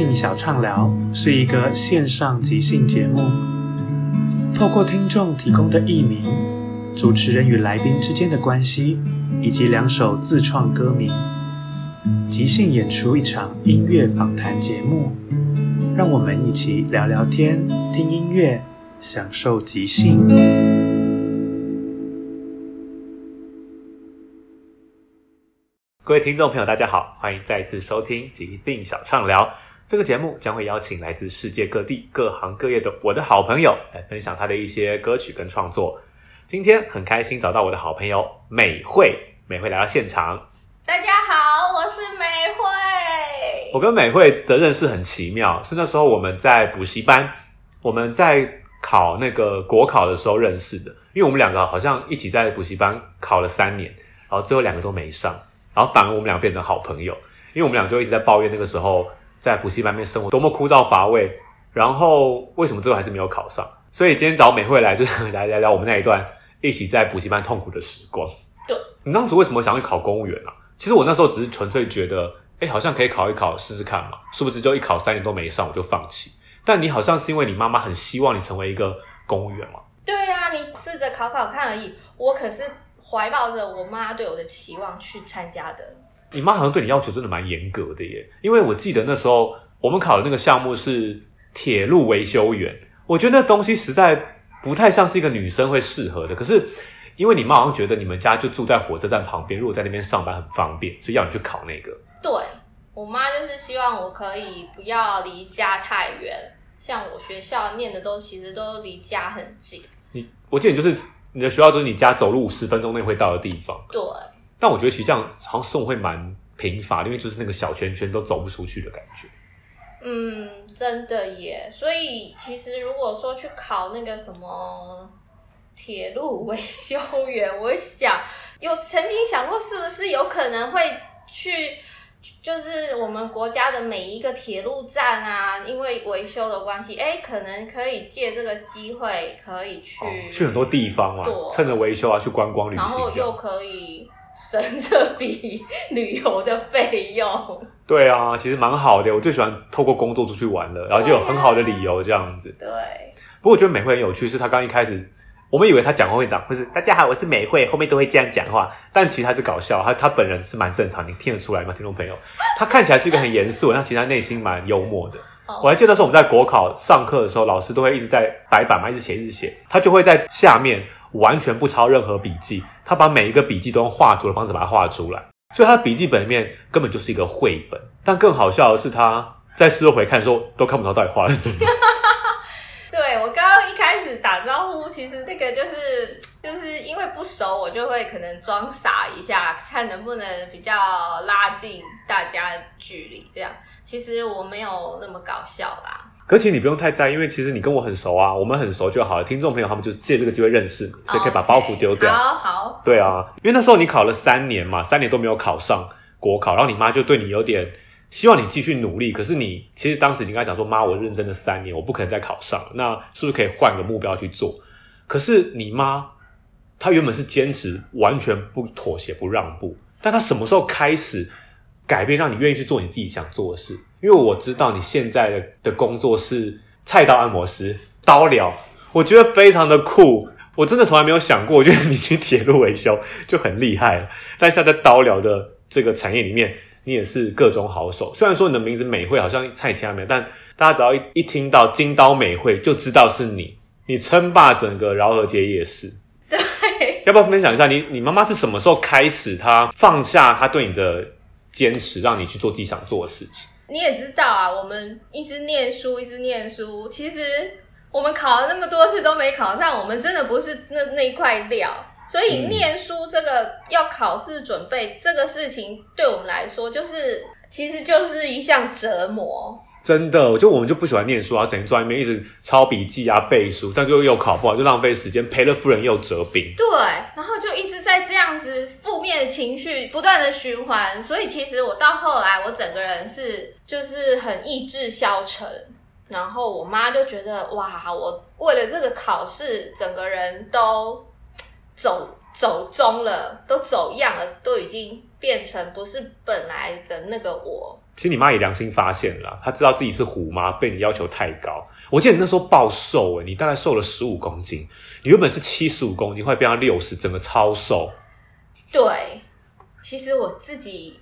兴小畅聊是一个线上即兴节目，透过听众提供的艺名、主持人与来宾之间的关系，以及两首自创歌名，即兴演出一场音乐访谈节目。让我们一起聊聊天、听音乐、享受即兴。各位听众朋友，大家好，欢迎再次收听即兴小畅聊。这个节目将会邀请来自世界各地各行各业的我的好朋友来分享他的一些歌曲跟创作。今天很开心找到我的好朋友美慧，美慧来到现场。大家好，我是美慧。我跟美慧的认识很奇妙，是那时候我们在补习班，我们在考那个国考的时候认识的。因为我们两个好像一起在补习班考了三年，然后最后两个都没上，然后反而我们两个变成好朋友，因为我们俩就一直在抱怨那个时候。在补习班面生活多么枯燥乏味，然后为什么最后还是没有考上？所以今天找美惠来，就是来聊聊我们那一段一起在补习班痛苦的时光。对，你当时为什么想去考公务员啊？其实我那时候只是纯粹觉得，哎，好像可以考一考试试看嘛。殊不知就一考三年都没上，我就放弃。但你好像是因为你妈妈很希望你成为一个公务员嘛？对啊，你试着考考看而已。我可是怀抱着我妈对我的期望去参加的。你妈好像对你要求真的蛮严格的耶，因为我记得那时候我们考的那个项目是铁路维修员，我觉得那东西实在不太像是一个女生会适合的。可是因为你妈好像觉得你们家就住在火车站旁边，如果在那边上班很方便，所以要你去考那个。对，我妈就是希望我可以不要离家太远，像我学校念的都其实都离家很近。你我记得你就是你的学校就是你家走路十分钟内会到的地方。对。但我觉得其实这样好像生活会蛮贫乏，因为就是那个小圈圈都走不出去的感觉。嗯，真的耶。所以其实如果说去考那个什么铁路维修员，我想有曾经想过是不是有可能会去，就是我们国家的每一个铁路站啊，因为维修的关系，哎，可能可以借这个机会可以去、哦、去很多地方啊，趁着维修啊去观光旅行，然后又可以。省这笔旅游的费用，对啊，其实蛮好的。我最喜欢透过工作出去玩了，然后就有很好的理由这样子。对。不过我觉得美惠很有趣，是她刚一开始，我们以为她讲话会讲，不是大家好，我是美惠，后面都会这样讲话。但其实她是搞笑，她她本人是蛮正常，你听得出来吗？听众朋友，她看起来是一个很严肃，但其实她内心蛮幽默的。Oh. 我还记得那时候我们在国考上课的时候，老师都会一直在白板嘛，一直写，一直写，他就会在下面。完全不抄任何笔记，他把每一个笔记都用画图的方式把它画出来，所以他的笔记本里面根本就是一个绘本。但更好笑的是，他在事后回看的时候都看不到到底画的是什么。对，我刚刚一开始打招呼，其实这个就是就是因为不熟，我就会可能装傻一下，看能不能比较拉近大家距离。这样其实我没有那么搞笑啦。可其实你不用太在意，因为其实你跟我很熟啊，我们很熟就好了。听众朋友他们就借这个机会认识你，所以可以把包袱丢掉。Okay, 好好。对啊，因为那时候你考了三年嘛，三年都没有考上国考，然后你妈就对你有点希望你继续努力。可是你其实当时你跟她讲说：“妈，我认真的三年，我不可能再考上了。那是不是可以换个目标去做？”可是你妈她原本是坚持完全不妥协、不让步，但她什么时候开始改变，让你愿意去做你自己想做的事？因为我知道你现在的的工作是菜刀按摩师、刀疗，我觉得非常的酷。我真的从来没有想过，我觉得你去铁路维修就很厉害了。但现在在刀疗的这个产业里面，你也是各种好手。虽然说你的名字美惠好像菜其他没有，但大家只要一一听到金刀美惠，就知道是你。你称霸整个饶河街夜市。对，要不要分享一下你你妈妈是什么时候开始，她放下她对你的坚持，让你去做自己想做的事情？你也知道啊，我们一直念书，一直念书。其实我们考了那么多次都没考上，我们真的不是那那一块料。所以念书这个、要考试准备这个事情，对我们来说，就是其实就是一项折磨。真的，我就我们就不喜欢念书啊，整天坐在那边一直抄笔记啊、背书，但就又考不好，就浪费时间，赔了夫人又折兵。对，然后就一直在这样子负面的情绪不断的循环，所以其实我到后来，我整个人是就是很意志消沉，然后我妈就觉得哇，我为了这个考试，整个人都走走中了，都走样了，都已经变成不是本来的那个我。其实你妈也良心发现了，她知道自己是虎妈，被你要求太高。我记得你那时候暴瘦诶，你大概瘦了十五公斤，你原本是七十五公斤，后来变到六十，整个超瘦。对，其实我自己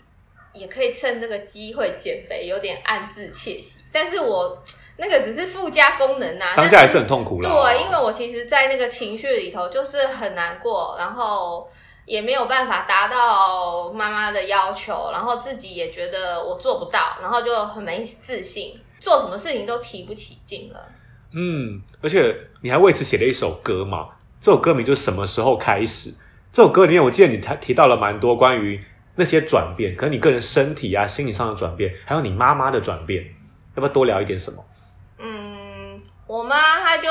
也可以趁这个机会减肥，有点暗自窃喜。但是我那个只是附加功能啊，当下还是很痛苦啦。对，因为我其实，在那个情绪里头，就是很难过，然后。也没有办法达到妈妈的要求，然后自己也觉得我做不到，然后就很没自信，做什么事情都提不起劲了。嗯，而且你还为此写了一首歌嘛？这首歌名就是什么时候开始？这首歌里面，我记得你提提到了蛮多关于那些转变，可能你个人身体啊、心理上的转变，还有你妈妈的转变，要不要多聊一点什么？嗯，我妈她就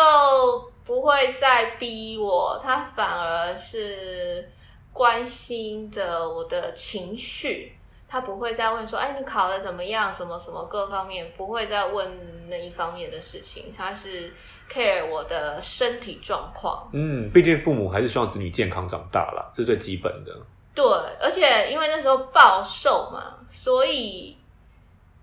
不会再逼我，她反而是。关心着我的情绪，他不会再问说：“哎，你考的怎么样？什么什么各方面，不会再问那一方面的事情。他是 care 我的身体状况。嗯，毕竟父母还是希望子女健康长大啦，这是最基本的。对，而且因为那时候暴瘦嘛，所以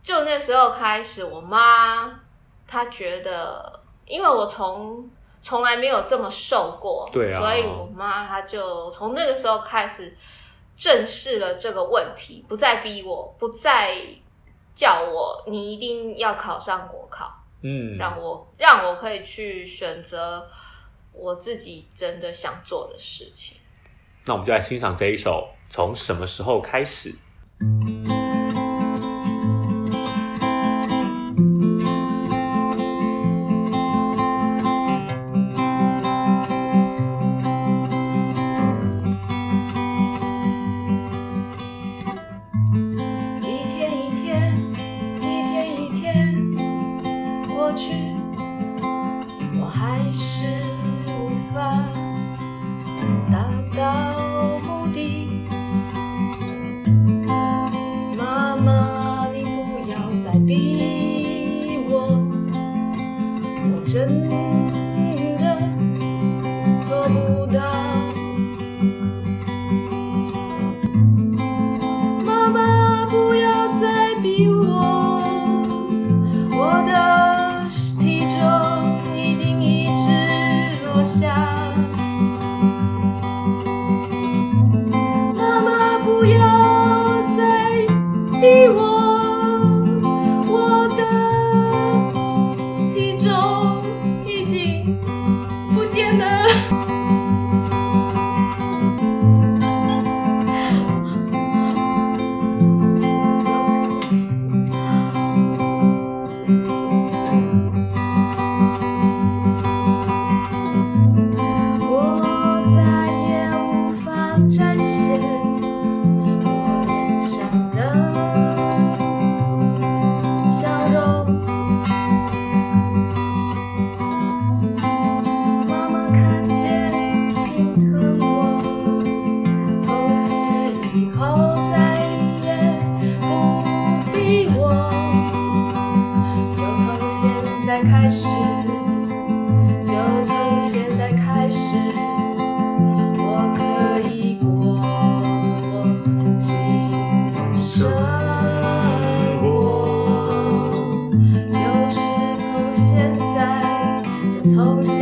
就那时候开始，我妈她觉得，因为我从。从来没有这么瘦过，对啊，所以我妈她就从那个时候开始正视了这个问题，不再逼我，不再叫我你一定要考上国考，嗯，让我让我可以去选择我自己真的想做的事情。那我们就来欣赏这一首《从什么时候开始》。我从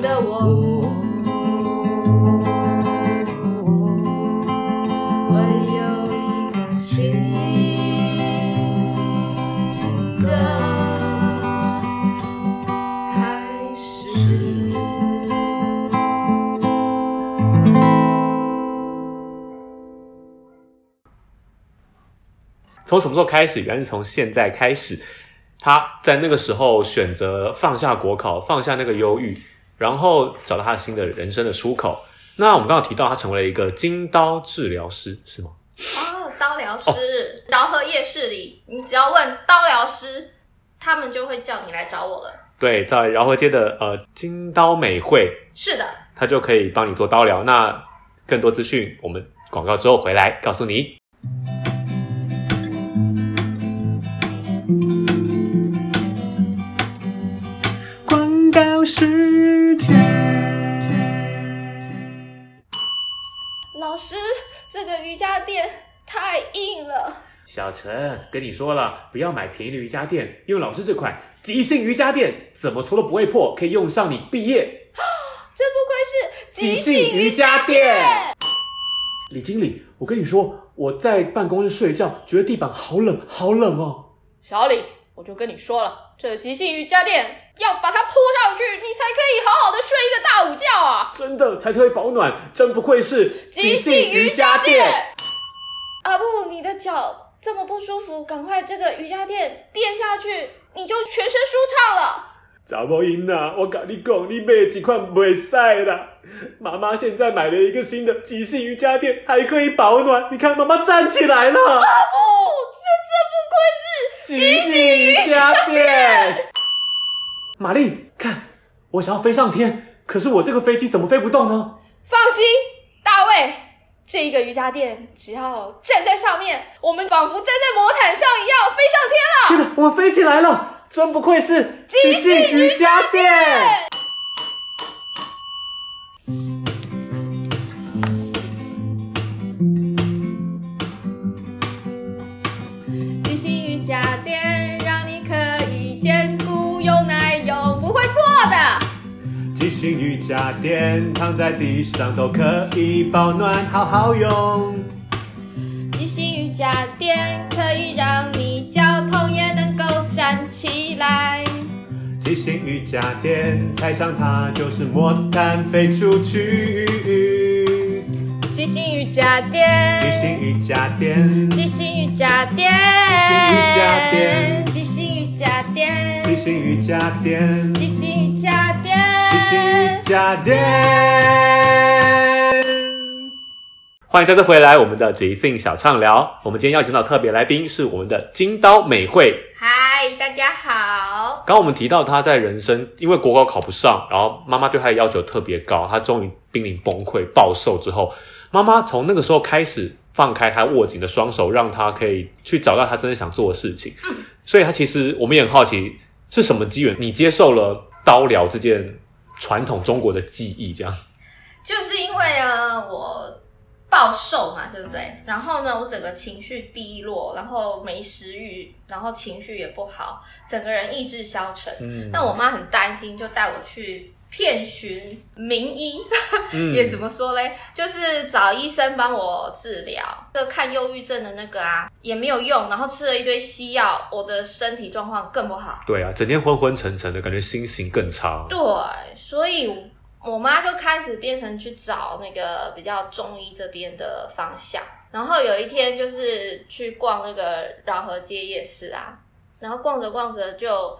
的我，我。从什么时候开始？原来是从现在开始。他在那个时候选择放下国考，放下那个忧郁，然后找到他新的人生的出口。那我们刚刚提到，他成为了一个金刀治疗师，是吗？哦，刀疗师，饶河夜市里，你只要问刀疗师，他们就会叫你来找我了。对，在饶河街的呃金刀美惠，是的，他就可以帮你做刀疗。那更多资讯，我们广告之后回来告诉你。这个瑜伽垫太硬了。小陈跟你说了，不要买便宜的瑜伽垫，用老师这款极性瑜伽垫，怎么搓都不会破，可以用上你毕业。真不愧是极性瑜伽垫。李经理，我跟你说，我在办公室睡觉，觉得地板好冷，好冷哦。小李，我就跟你说了，这个极性瑜伽垫。要把它铺上去，你才可以好好的睡一个大午觉啊！真的才可以保暖，真不愧是即兴瑜伽垫。阿布，你的脚这么不舒服，赶快这个瑜伽垫垫下去，你就全身舒畅了。查某囡仔，我跟你讲，你买几款袂使啦。妈妈现在买了一个新的即兴瑜伽垫，还可以保暖。你看，妈妈站起来了。阿布，这这不愧是极性瑜伽垫。玛丽，看，我想要飞上天，可是我这个飞机怎么飞不动呢？放心，大卫，这个瑜伽垫只要站在上面，我们仿佛站在魔毯上一样飞上天了。天哪，我们飞起来了！真不愧是极性瑜伽垫。瑜伽垫躺在地上都可以保暖，好好用。即兴瑜伽垫可以让你脚痛也能够站起来。即兴瑜伽垫踩上它就是魔毯飞出去。即兴瑜伽垫，即兴瑜伽垫，即兴瑜伽垫，即兴瑜伽垫，即兴瑜伽垫，即兴瑜伽垫。瑜伽垫，欢迎再次回来，我们的即兴小畅聊。我们今天邀请到特别来宾是我们的金刀美惠。嗨，大家好。刚刚我们提到他在人生因为国高考不上，然后妈妈对他的要求特别高，他终于濒临崩溃暴瘦之后，妈妈从那个时候开始放开他握紧的双手，让他可以去找到他真的想做的事情。嗯，所以他其实我们也很好奇是什么机缘，你接受了刀疗这件传统中国的技艺，这样，就是因为啊，我暴瘦嘛，对不对？然后呢，我整个情绪低落，然后没食欲，然后情绪也不好，整个人意志消沉。嗯，那我妈很担心，就带我去遍寻名医，嗯、也怎么说嘞？就是找医生帮我治疗。这个看忧郁症的那个啊，也没有用，然后吃了一堆西药，我的身体状况更不好。对啊，整天昏昏沉沉的感觉，心情更差。对，所以。我妈就开始变成去找那个比较中医这边的方向，然后有一天就是去逛那个饶河街夜市啊，然后逛着逛着就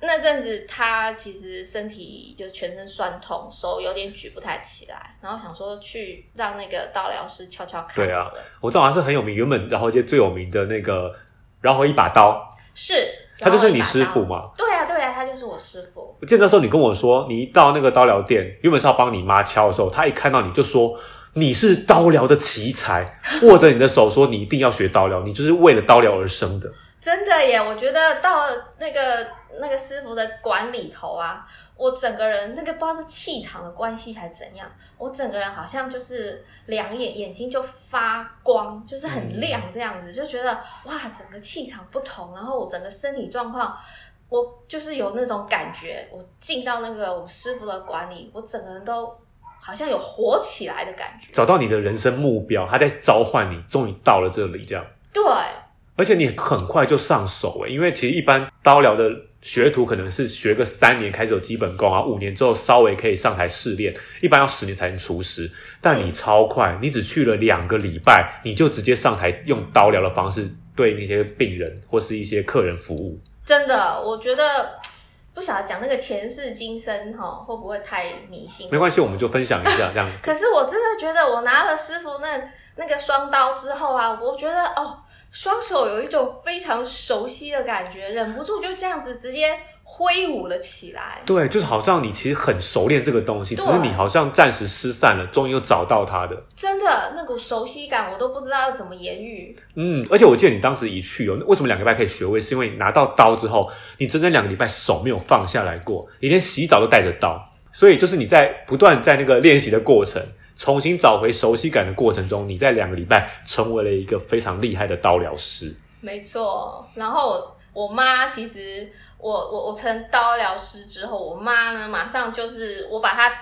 那阵子他其实身体就全身酸痛，手有点举不太起来，然后想说去让那个刀疗师敲敲看。对啊，我知道好像是很有名，原本然后就最有名的那个然后一把刀是。他就是你师傅嘛？对呀、啊，对呀、啊，他就是我师傅。我记得那时候你跟我说，你一到那个刀疗店，原本是要帮你妈敲的时候，他一看到你就说你是刀疗的奇才，握着你的手说你一定要学刀疗，你就是为了刀疗而生的。真的耶！我觉得到了那个那个师傅的馆里头啊，我整个人那个不知道是气场的关系还是怎样，我整个人好像就是两眼眼睛就发光，就是很亮这样子，嗯、就觉得哇，整个气场不同，然后我整个身体状况，我就是有那种感觉，我进到那个我师傅的馆里，我整个人都好像有活起来的感觉，找到你的人生目标，他在召唤你，终于到了这里，这样对。而且你很快就上手诶，因为其实一般刀疗的学徒可能是学个三年开始有基本功啊，五年之后稍微可以上台试练，一般要十年才能出师。但你超快，你只去了两个礼拜，你就直接上台用刀疗的方式对那些病人或是一些客人服务。真的，我觉得不晓得讲那个前世今生哈，会不会太迷信？没关系，我们就分享一下这样子。可是我真的觉得，我拿了师傅那那个双刀之后啊，我觉得哦。双手有一种非常熟悉的感觉，忍不住就这样子直接挥舞了起来。对，就是好像你其实很熟练这个东西，只是你好像暂时失散了，终于又找到它的。真的，那股熟悉感，我都不知道要怎么言喻。嗯，而且我记得你当时一去哦，为什么两个礼拜可以学会？是因为你拿到刀之后，你整整两个礼拜手没有放下来过，你连洗澡都带着刀，所以就是你在不断在那个练习的过程。重新找回熟悉感的过程中，你在两个礼拜成为了一个非常厉害的刀疗师。没错，然后我我妈其实我我我成刀疗师之后，我妈呢马上就是我把她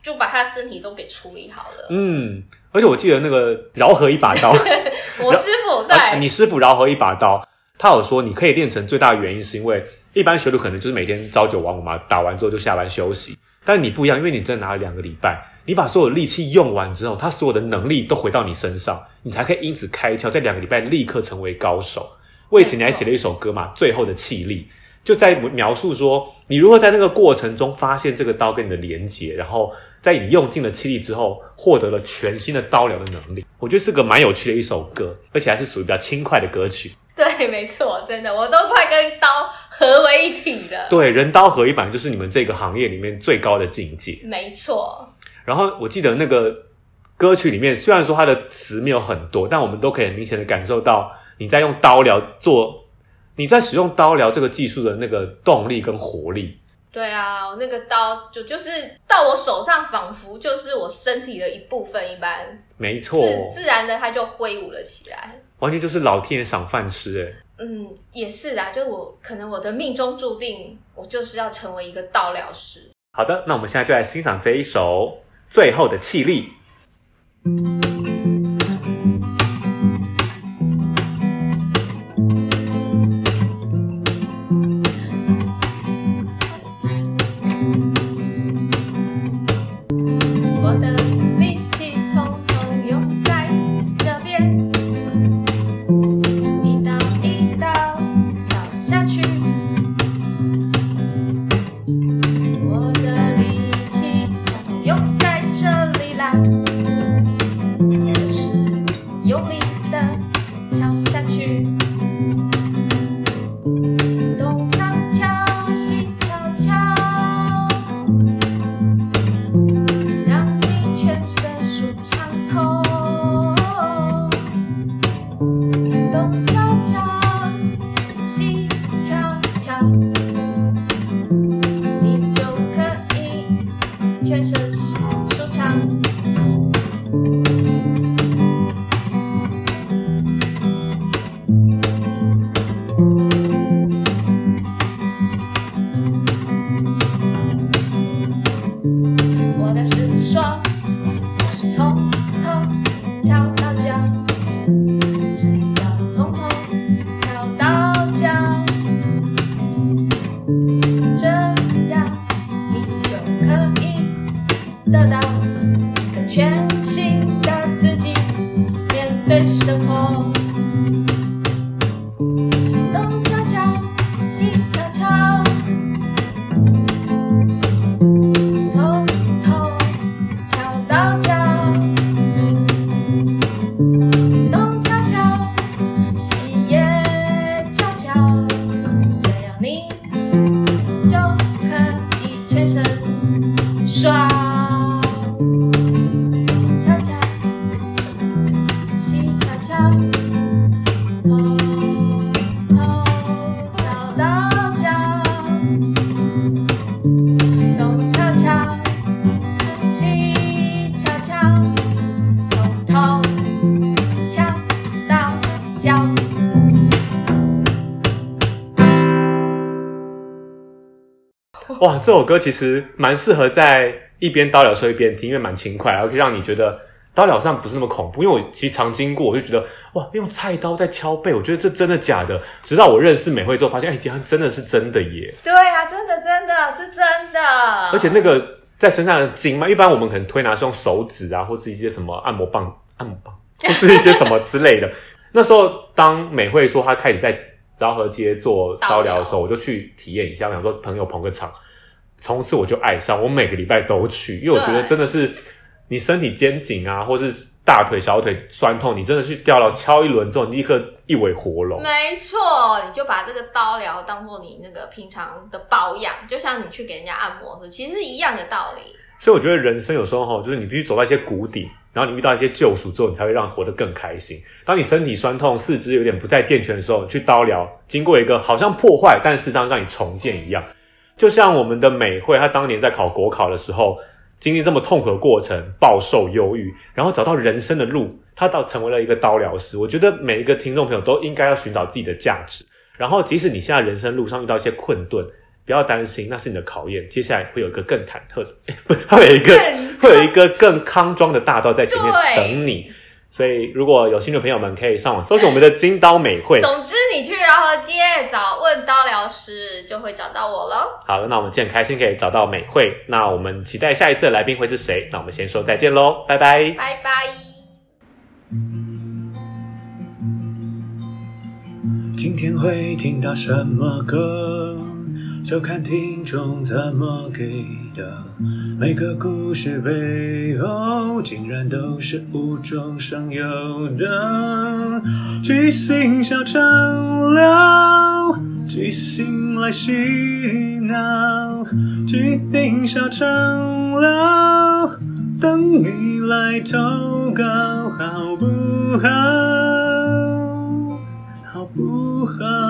就把她身体都给处理好了。嗯，而且我记得那个饶河一把刀，我师傅对、啊、你师傅饶河一把刀，他有说你可以练成最大的原因是因为一般学徒可能就是每天朝九晚五嘛，打完之后就下班休息，但你不一样，因为你真的拿了两个礼拜。你把所有力气用完之后，他所有的能力都回到你身上，你才可以因此开窍，在两个礼拜立刻成为高手。为此，你还写了一首歌嘛，《最后的气力》，就在描述说你如何在那个过程中发现这个刀跟你的连接，然后在你用尽了气力之后，获得了全新的刀疗的能力。我觉得是个蛮有趣的一首歌，而且还是属于比较轻快的歌曲。对，没错，真的，我都快跟刀合为一体了。对，人刀合一，本来就是你们这个行业里面最高的境界。没错。然后我记得那个歌曲里面，虽然说它的词没有很多，但我们都可以很明显的感受到你在用刀疗做，你在使用刀疗这个技术的那个动力跟活力。对啊，我那个刀就就是到我手上，仿佛就是我身体的一部分一般。没错，自自然的它就挥舞了起来，完全就是老天爷赏饭吃哎。嗯，也是啦，就我可能我的命中注定，我就是要成为一个刀疗师。好的，那我们现在就来欣赏这一首。最后的气力。哇，这首歌其实蛮适合在一边刀疗的时候一边听，因为蛮轻快，然后可以让你觉得刀疗上不是那么恐怖。因为我其实常经过，我就觉得哇，用菜刀在敲背，我觉得这真的假的？直到我认识美惠之后，发现哎，竟然真的是真的耶。对啊，真的真的是真的。而且那个在身上的筋嘛，一般我们可能推拿是用手指啊，或是一些什么按摩棒、按摩棒，或是一些什么之类的。那时候当美惠说她开始在饶河街做刀疗的时候，我就去体验一下，我想说朋友捧个场。从此我就爱上，我每个礼拜都去，因为我觉得真的是你身体肩颈啊，或是大腿、小腿酸痛，你真的去吊了敲一轮之后，你立刻一尾活龙。没错，你就把这个刀疗当做你那个平常的保养，就像你去给人家按摩是，其实是一样的道理。所以我觉得人生有时候哈，就是你必须走到一些谷底，然后你遇到一些救赎之后，你才会让活得更开心。当你身体酸痛、四肢有点不太健全的时候，去刀疗，经过一个好像破坏，但事实上让你重建一样。就像我们的美会，他当年在考国考的时候，经历这么痛苦的过程，暴瘦忧郁，然后找到人生的路，他到成为了一个刀疗师。我觉得每一个听众朋友都应该要寻找自己的价值。然后，即使你现在人生路上遇到一些困顿，不要担心，那是你的考验。接下来会有一个更忐忑的，不，会有一个 会有一个更康庄的大道在前面等你。所以，如果有兴趣的朋友们，可以上网搜索我们的金刀美惠。总之，你去饶河街找问刀疗师，就会找到我喽。好，那我们今天很开心可以找到美惠。那我们期待下一次的来宾会是谁？那我们先说再见喽，拜拜，拜拜。今天会听到什么歌？就看听众怎么给的。每个故事背后，竟然都是无中生有的。即兴小长聊，即兴来洗脑。即兴小长聊，等你来投稿，好不好？好不好？